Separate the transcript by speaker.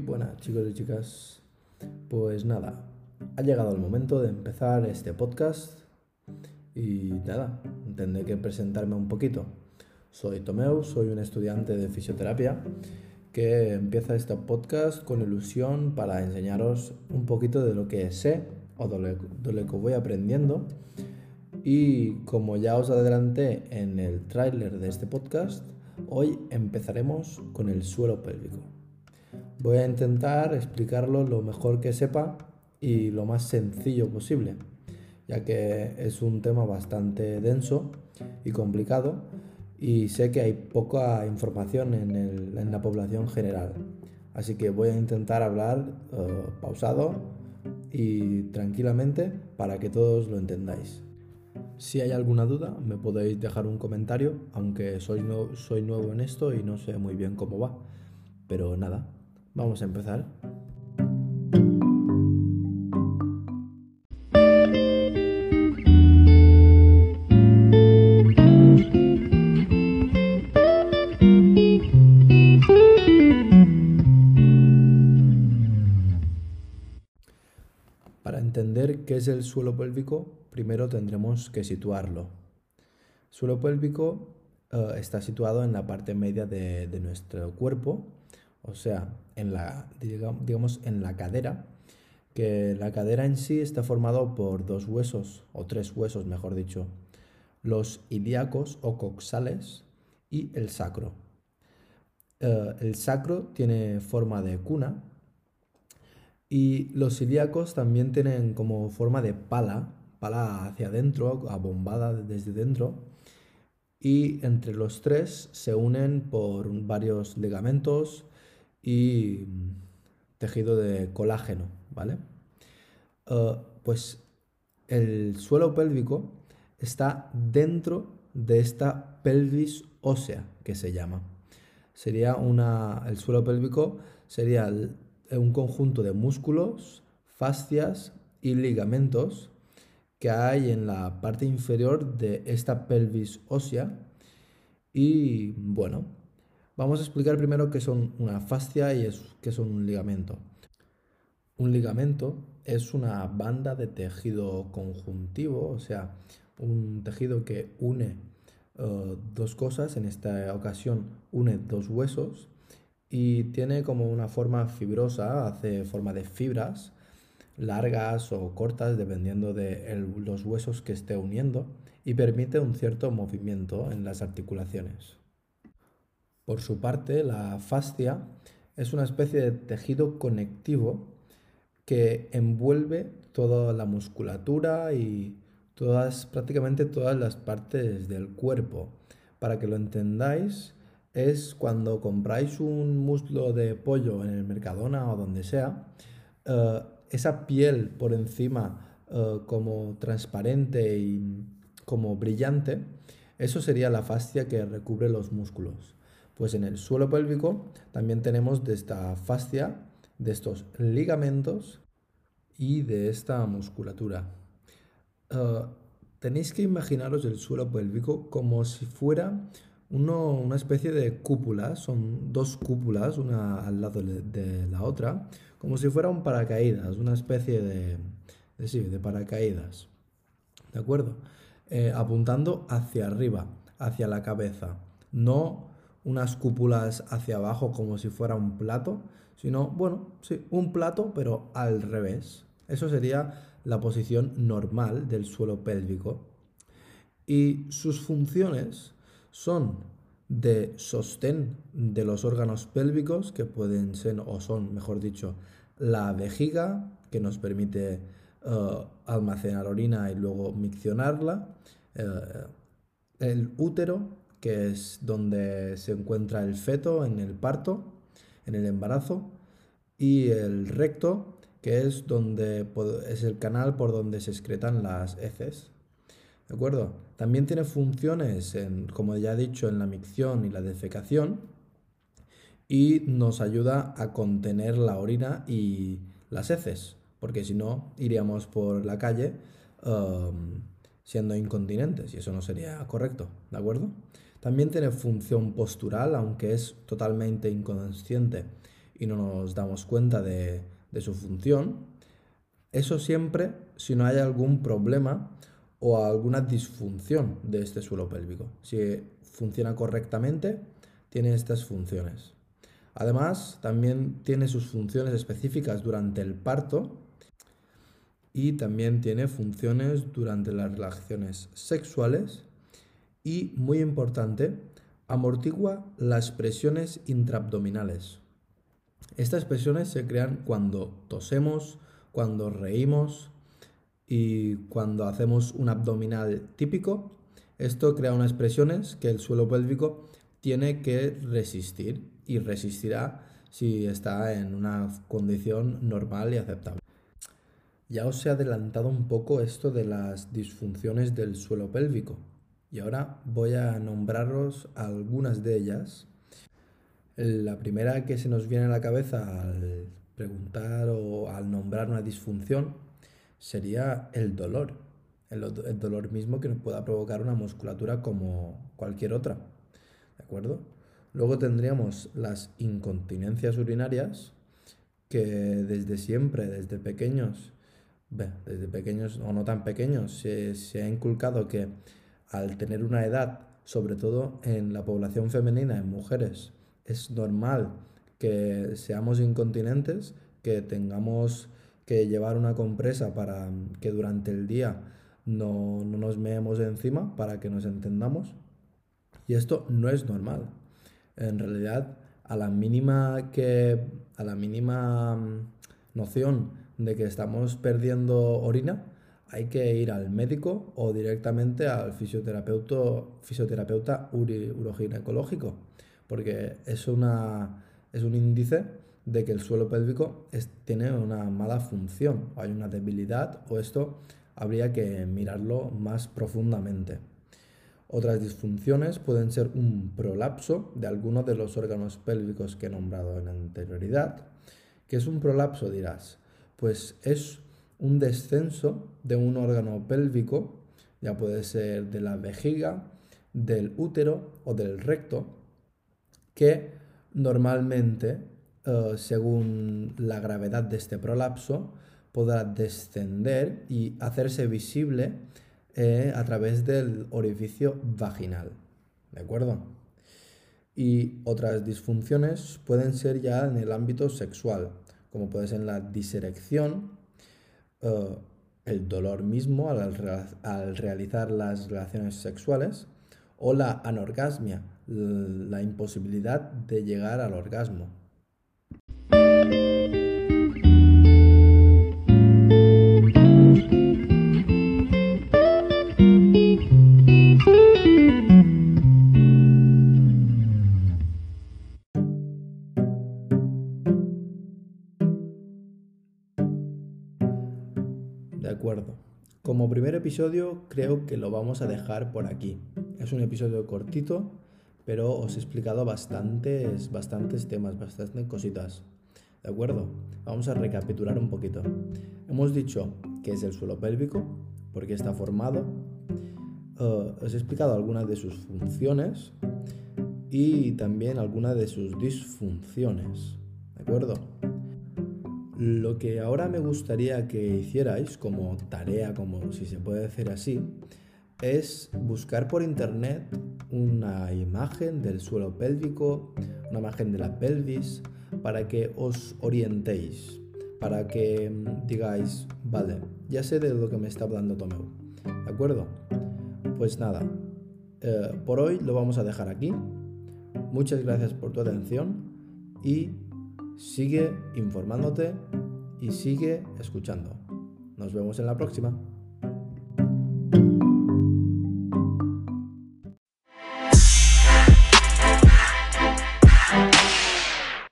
Speaker 1: buenas chicos y chicas. Pues nada, ha llegado el momento de empezar este podcast y nada, tendré que presentarme un poquito. Soy Tomeu, soy un estudiante de fisioterapia que empieza este podcast con ilusión para enseñaros un poquito de lo que sé o de lo que voy aprendiendo. Y como ya os adelanté en el tráiler de este podcast, hoy empezaremos con el suelo pélvico. Voy a intentar explicarlo lo mejor que sepa y lo más sencillo posible, ya que es un tema bastante denso y complicado y sé que hay poca información en, la población general. Así que voy a intentar hablar eh, pausado y tranquilamente para que todos lo entendáis. Si hay alguna duda, me podéis dejar un comentario, aunque soy, soy nuevo en esto y no sé muy bien cómo va. Pero nada, Vamos a empezar. Para entender qué es el suelo pélvico, primero tendremos que situarlo. El suelo pélvico eh, está situado en la parte media de nuestro cuerpo o sea, en la, digamos, en la cadera, que la cadera en sí está formado por dos huesos, o tres huesos, mejor dicho, los ilíacos o coxales y el sacro. Eh, el sacro tiene forma de cuna y los ilíacos también tienen como forma de pala, pala hacia adentro, abombada desde dentro, y entre los tres se unen por varios ligamentos, y tejido de colágeno, ¿vale? Eh, pues el suelo pélvico está dentro de esta pelvis ósea que se llama. Sería una, el suelo pélvico sería un conjunto de músculos, fascias y ligamentos que hay en la parte inferior de esta pelvis ósea y bueno, Vamos a explicar primero qué son una fascia y qué son un ligamento. Un ligamento es una banda de tejido conjuntivo, o sea, un tejido que une eh, dos cosas, en esta ocasión une dos huesos y tiene como una forma fibrosa, hace forma de fibras largas o cortas dependiendo de los huesos que esté uniendo y permite un cierto movimiento en las articulaciones. Por su parte, la fascia es una especie de tejido conectivo que envuelve toda la musculatura y todas, prácticamente todas las partes del cuerpo. Para que lo entendáis, es cuando compráis un muslo de pollo en el Mercadona o donde sea, eh, esa piel por encima eh, como transparente y como brillante, eso sería la fascia que recubre los músculos. Pues en el suelo pélvico también tenemos de esta fascia, de estos ligamentos y de esta musculatura. Eh, tenéis que imaginaros el suelo pélvico como si fuera una especie de cúpula, son dos cúpulas, una al lado de, la otra, como si fuera un paracaídas, una especie de, de, de paracaídas. ¿De acuerdo? Eh, apuntando hacia arriba, hacia la cabeza, no unas cúpulas hacia abajo como si fuera un plato, sino, bueno, sí, un plato, pero al revés. Eso sería la posición normal del suelo pélvico. Y sus funciones son de sostén de los órganos pélvicos, que pueden ser, o son, mejor dicho, la vejiga, que nos permite eh, almacenar orina y luego miccionarla, eh, el útero, que es donde se encuentra el feto en el parto, en el embarazo, y el recto, que es, donde, es el canal por donde se excretan las heces. ¿De acuerdo? También tiene funciones, en, como ya he dicho, en la micción y la defecación, y nos ayuda a contener la orina y las heces, porque si no, iríamos por la calle um, siendo incontinentes, y eso no sería correcto, ¿de acuerdo? También tiene función postural, aunque es totalmente inconsciente y no nos damos cuenta de, su función. Eso siempre si no hay algún problema o alguna disfunción de este suelo pélvico. Si funciona correctamente, tiene estas funciones. Además, también tiene sus funciones específicas durante el parto y también tiene funciones durante las relaciones sexuales y, muy importante, amortigua las presiones intraabdominales. Estas presiones se crean cuando tosemos, cuando reímos y cuando hacemos un abdominal típico. Esto crea unas presiones que el suelo pélvico tiene que resistir y resistirá si está en una condición normal y aceptable. Ya os he adelantado un poco esto de las disfunciones del suelo pélvico y ahora voy a nombraros algunas de ellas. La primera que se nos viene a la cabeza al preguntar o al nombrar una disfunción sería el dolor. El, dolor mismo que nos pueda provocar una musculatura como cualquier otra. ¿De acuerdo? Luego tendríamos las incontinencias urinarias, que desde siempre, desde pequeños, desde pequeños o no tan pequeños, se, se, ha inculcado que al tener una edad, sobre todo en la población femenina, en mujeres, es normal que seamos incontinentes, que tengamos que llevar una compresa para que durante el día no, no nos meemos encima, para que nos entendamos. Y esto no es normal en realidad a la mínima que a la mínima mm, noción de que estamos perdiendo orina, hay que ir al médico o directamente al fisioterapeuta, fisioterapeuta uroginecológico, porque es, una, es un índice de que el suelo pélvico tiene una mala función, o hay una debilidad, o esto habría que mirarlo más profundamente. Otras disfunciones pueden ser un prolapso de alguno de los órganos pélvicos que he nombrado en anterioridad. ¿Qué es un prolapso? Dirás. Pues es un descenso de un órgano pélvico, ya puede ser de la vejiga, del útero o del recto, que normalmente, eh, según la gravedad de este prolapso, podrá descender y hacerse visible eh, a través del orificio vaginal. ¿De acuerdo? Y otras disfunciones pueden ser ya en el ámbito sexual, como puede ser la diserección, eh, el dolor mismo al, al, realizar las relaciones sexuales o la anorgasmia, la imposibilidad de llegar al orgasmo. Acuerdo. Como primer episodio creo que lo vamos a dejar por aquí. Es un episodio cortito, pero os he explicado bastantes, bastantes temas, bastantes cositas. ¿De acuerdo? Vamos a recapitular un poquito. Hemos dicho que es el suelo pélvico, porque está formado. Uh, os he explicado algunas de sus funciones y también algunas de sus disfunciones. ¿De acuerdo? Lo que ahora me gustaría que hicierais como tarea, como si se puede decir así, es buscar por internet una imagen del suelo pélvico, una imagen de la pelvis, para que os orientéis, para que mm, digáis, vale, ya sé de lo que me está hablando Tomeu. ¿De acuerdo? Pues nada, eh, por hoy lo vamos a dejar aquí. Muchas gracias por tu atención y Sigue informándote y sigue escuchando. Nos vemos en la próxima.